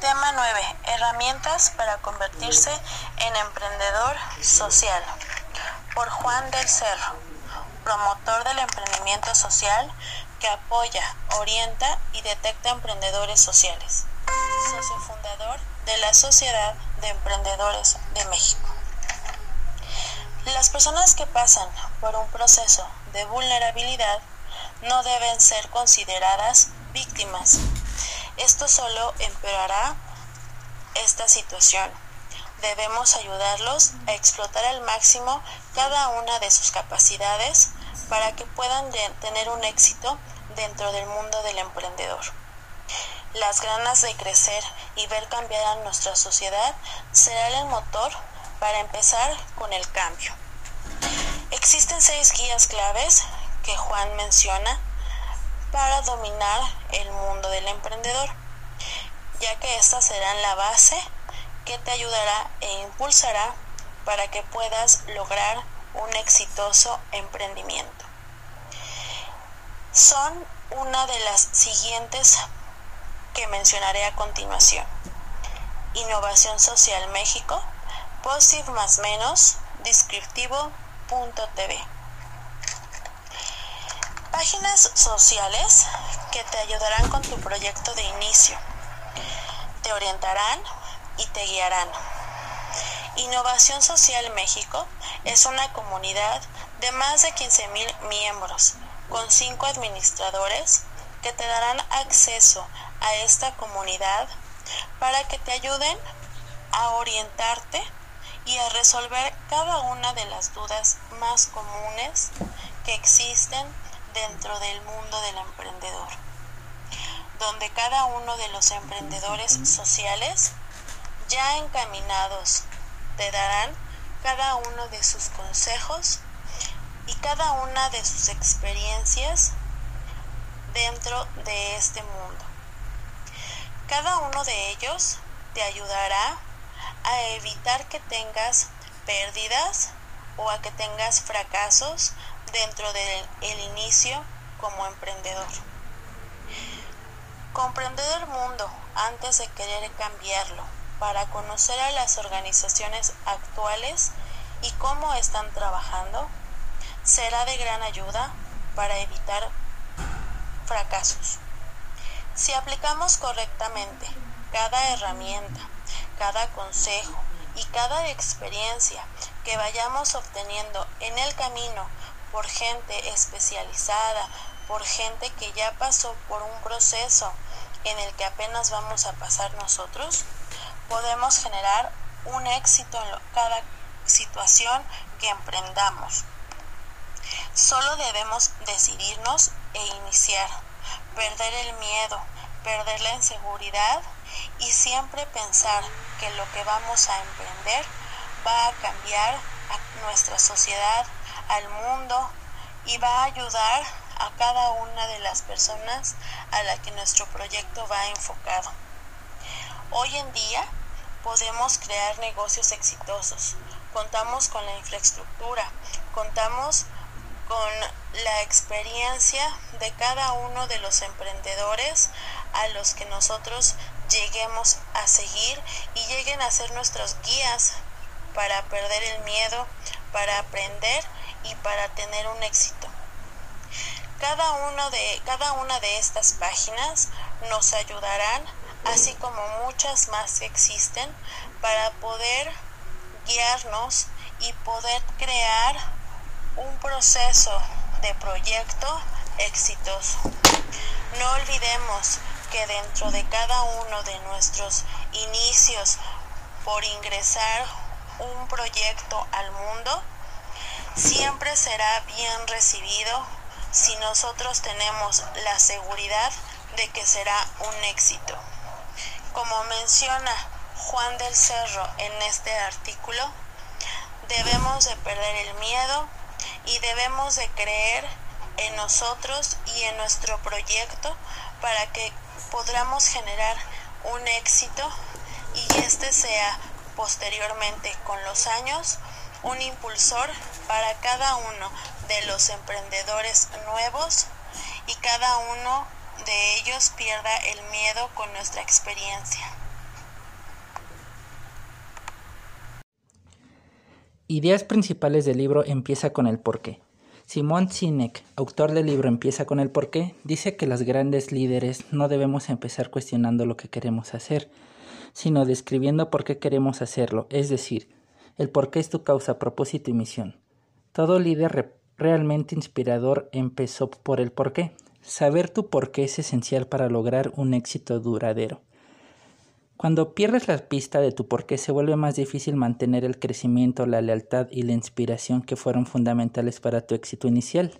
Tema 9. Herramientas para convertirse en emprendedor social. Por Juan del Cerro, promotor del emprendimiento social que apoya, orienta y detecta emprendedores sociales. Socio fundador de la Sociedad de Emprendedores de México. Las personas que pasan por un proceso de vulnerabilidad no deben ser consideradas víctimas. Esto solo empeorará esta situación. Debemos ayudarlos a explotar al máximo cada una de sus capacidades para que puedan tener un éxito dentro del mundo del emprendedor. Las ganas de crecer y ver cambiar a nuestra sociedad será el motor para empezar con el cambio. Existen seis guías claves que Juan menciona para dominar el mundo del emprendedor, ya que estas serán la base que te ayudará e impulsará para que puedas lograr un exitoso emprendimiento. Son una de las siguientes que mencionaré a continuación. Innovación Social México, Positive más menos, descriptivo.tv. Páginas sociales que te ayudarán con tu proyecto de inicio. Te orientarán y te guiarán. Innovación Social México es una comunidad de más de 15.000 miembros con cinco administradores que te darán acceso a esta comunidad para que te ayuden a orientarte y a resolver cada una de las dudas más comunes que existen dentro del mundo del emprendedor, donde cada uno de los emprendedores sociales ya encaminados te darán cada uno de sus consejos y cada una de sus experiencias dentro de este mundo. Cada uno de ellos te ayudará a evitar que tengas pérdidas o a que tengas fracasos dentro del inicio como emprendedor. Comprender el mundo antes de querer cambiarlo para conocer a las organizaciones actuales y cómo están trabajando será de gran ayuda para evitar fracasos. Si aplicamos correctamente cada herramienta, cada consejo y cada experiencia que vayamos obteniendo en el camino por gente especializada, por gente que ya pasó por un proceso en el que apenas vamos a pasar nosotros, podemos generar un éxito en cada situación que emprendamos. Solo debemos decidirnos e iniciar, perder el miedo, perder la inseguridad y siempre pensar que lo que vamos a emprender va a cambiar a nuestra sociedad, al mundo y va a ayudar a cada una de las personas a la que nuestro proyecto va enfocado. Hoy en día podemos crear negocios exitosos, contamos con la infraestructura, contamos con la experiencia de cada uno de los emprendedores a los que nosotros lleguemos a seguir y lleguen a ser nuestros guías para perder el miedo, para aprender y para tener un éxito. Cada, uno de, cada una de estas páginas nos ayudarán, así como muchas más que existen, para poder guiarnos y poder crear un proceso de proyecto exitoso. No olvidemos que dentro de cada uno de nuestros inicios por ingresar un proyecto al mundo, siempre será bien recibido si nosotros tenemos la seguridad de que será un éxito. Como menciona Juan del Cerro en este artículo, debemos de perder el miedo, y debemos de creer en nosotros y en nuestro proyecto para que podamos generar un éxito y este sea posteriormente con los años un impulsor para cada uno de los emprendedores nuevos y cada uno de ellos pierda el miedo con nuestra experiencia. Ideas principales del libro Empieza con el porqué. Simón Sinek, autor del libro Empieza con el porqué, dice que las grandes líderes no debemos empezar cuestionando lo que queremos hacer, sino describiendo por qué queremos hacerlo, es decir, el por qué es tu causa, propósito y misión. Todo líder realmente inspirador empezó por el por qué. Saber tu por qué es esencial para lograr un éxito duradero. Cuando pierdes la pista de tu por qué se vuelve más difícil mantener el crecimiento, la lealtad y la inspiración que fueron fundamentales para tu éxito inicial.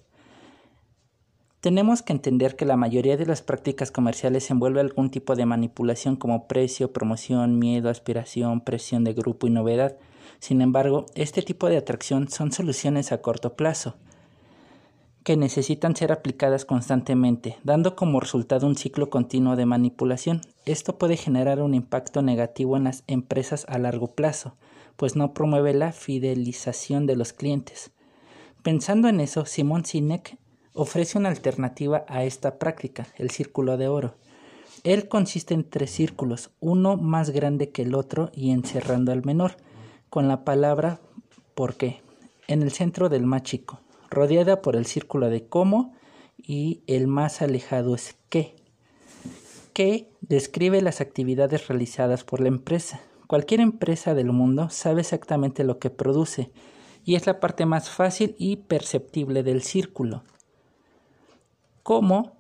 Tenemos que entender que la mayoría de las prácticas comerciales envuelve algún tipo de manipulación como precio, promoción, miedo, aspiración, presión de grupo y novedad. Sin embargo, este tipo de atracción son soluciones a corto plazo que necesitan ser aplicadas constantemente, dando como resultado un ciclo continuo de manipulación. Esto puede generar un impacto negativo en las empresas a largo plazo, pues no promueve la fidelización de los clientes. Pensando en eso, Simon Sinek ofrece una alternativa a esta práctica, el círculo de oro. Él consiste en tres círculos, uno más grande que el otro y encerrando al menor, con la palabra por qué, en el centro del más chico rodeada por el círculo de cómo y el más alejado es qué. Qué describe las actividades realizadas por la empresa. Cualquier empresa del mundo sabe exactamente lo que produce y es la parte más fácil y perceptible del círculo. Cómo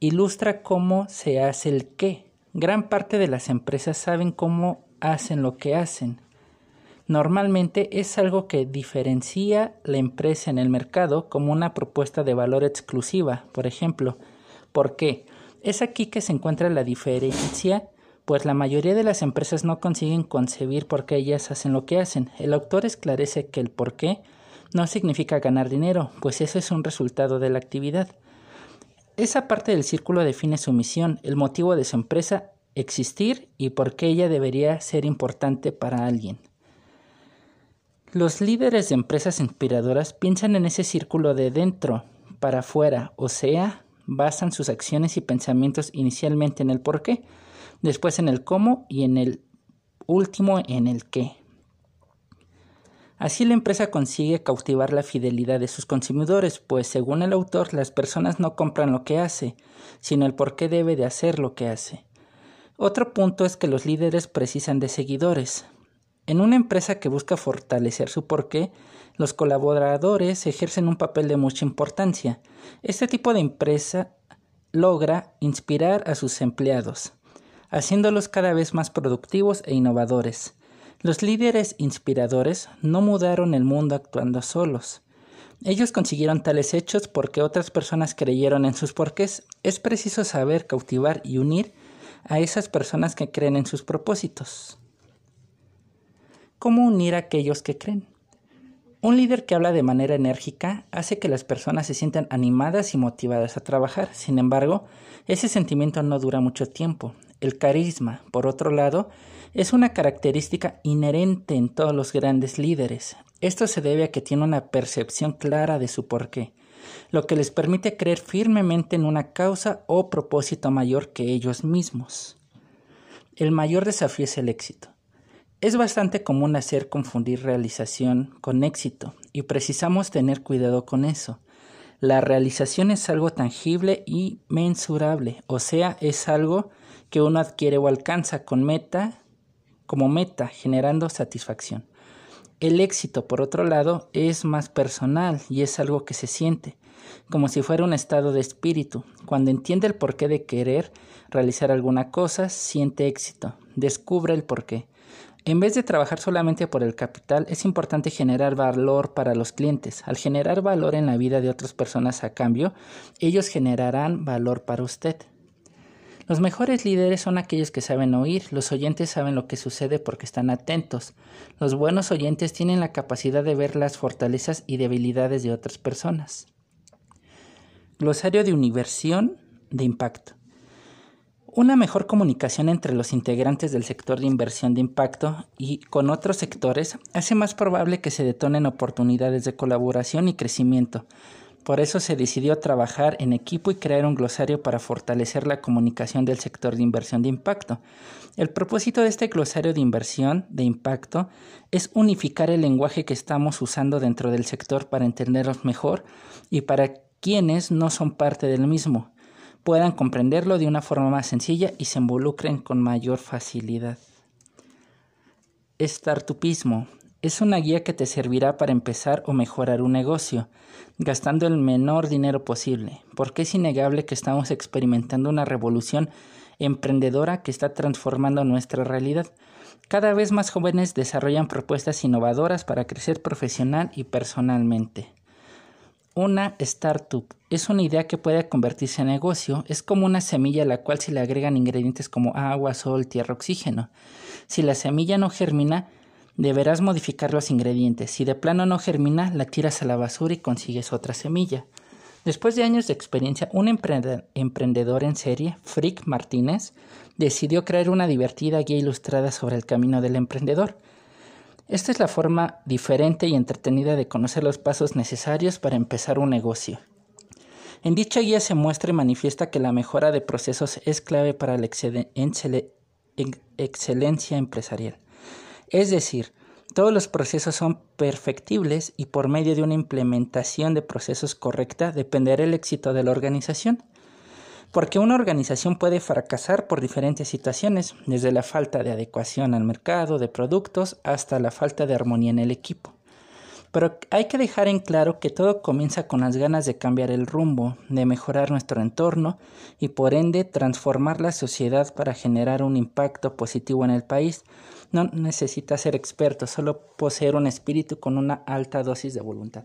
ilustra cómo se hace el qué. Gran parte de las empresas saben cómo hacen lo que hacen, Normalmente es algo que diferencia la empresa en el mercado como una propuesta de valor exclusiva, por ejemplo. ¿Por qué? Es aquí que se encuentra la diferencia, pues la mayoría de las empresas no consiguen concebir por qué ellas hacen lo que hacen. El autor esclarece que el por qué no significa ganar dinero, pues eso es un resultado de la actividad. Esa parte del círculo define su misión, el motivo de su empresa existir y por qué ella debería ser importante para alguien. Los líderes de empresas inspiradoras piensan en ese círculo de dentro para afuera, o sea, basan sus acciones y pensamientos inicialmente en el por qué, después en el cómo y en el último en el qué. Así la empresa consigue cautivar la fidelidad de sus consumidores, pues según el autor las personas no compran lo que hace, sino el por qué debe de hacer lo que hace. Otro punto es que los líderes precisan de seguidores, en una empresa que busca fortalecer su porqué, los colaboradores ejercen un papel de mucha importancia. Este tipo de empresa logra inspirar a sus empleados, haciéndolos cada vez más productivos e innovadores. Los líderes inspiradores no mudaron el mundo actuando solos. Ellos consiguieron tales hechos porque otras personas creyeron en sus porqués. Es preciso saber cautivar y unir a esas personas que creen en sus propósitos. ¿Cómo unir a aquellos que creen? Un líder que habla de manera enérgica hace que las personas se sientan animadas y motivadas a trabajar. Sin embargo, ese sentimiento no dura mucho tiempo. El carisma, por otro lado, es una característica inherente en todos los grandes líderes. Esto se debe a que tiene una percepción clara de su porqué, lo que les permite creer firmemente en una causa o propósito mayor que ellos mismos. El mayor desafío es el éxito. Es bastante común hacer confundir realización con éxito y precisamos tener cuidado con eso. La realización es algo tangible y mensurable, o sea, es algo que uno adquiere o alcanza con meta como meta, generando satisfacción. El éxito, por otro lado, es más personal y es algo que se siente, como si fuera un estado de espíritu. Cuando entiende el porqué de querer realizar alguna cosa, siente éxito, descubre el porqué. En vez de trabajar solamente por el capital, es importante generar valor para los clientes. Al generar valor en la vida de otras personas a cambio, ellos generarán valor para usted. Los mejores líderes son aquellos que saben oír, los oyentes saben lo que sucede porque están atentos. Los buenos oyentes tienen la capacidad de ver las fortalezas y debilidades de otras personas. Glosario de Universión de Impacto. Una mejor comunicación entre los integrantes del sector de inversión de impacto y con otros sectores hace más probable que se detonen oportunidades de colaboración y crecimiento. Por eso se decidió trabajar en equipo y crear un glosario para fortalecer la comunicación del sector de inversión de impacto. El propósito de este glosario de inversión de impacto es unificar el lenguaje que estamos usando dentro del sector para entenderlos mejor y para quienes no son parte del mismo puedan comprenderlo de una forma más sencilla y se involucren con mayor facilidad. Startupismo es una guía que te servirá para empezar o mejorar un negocio, gastando el menor dinero posible, porque es innegable que estamos experimentando una revolución emprendedora que está transformando nuestra realidad. Cada vez más jóvenes desarrollan propuestas innovadoras para crecer profesional y personalmente. Una startup es una idea que puede convertirse en negocio, es como una semilla a la cual se le agregan ingredientes como agua, sol, tierra, oxígeno. Si la semilla no germina, Deberás modificar los ingredientes. Si de plano no germina, la tiras a la basura y consigues otra semilla. Después de años de experiencia, un emprendedor en serie, Frick Martínez, decidió crear una divertida guía ilustrada sobre el camino del emprendedor. Esta es la forma diferente y entretenida de conocer los pasos necesarios para empezar un negocio. En dicha guía se muestra y manifiesta que la mejora de procesos es clave para la excelencia empresarial. Es decir, todos los procesos son perfectibles y por medio de una implementación de procesos correcta dependerá el éxito de la organización. Porque una organización puede fracasar por diferentes situaciones, desde la falta de adecuación al mercado de productos hasta la falta de armonía en el equipo. Pero hay que dejar en claro que todo comienza con las ganas de cambiar el rumbo, de mejorar nuestro entorno y por ende transformar la sociedad para generar un impacto positivo en el país no necesita ser experto, solo poseer un espíritu con una alta dosis de voluntad.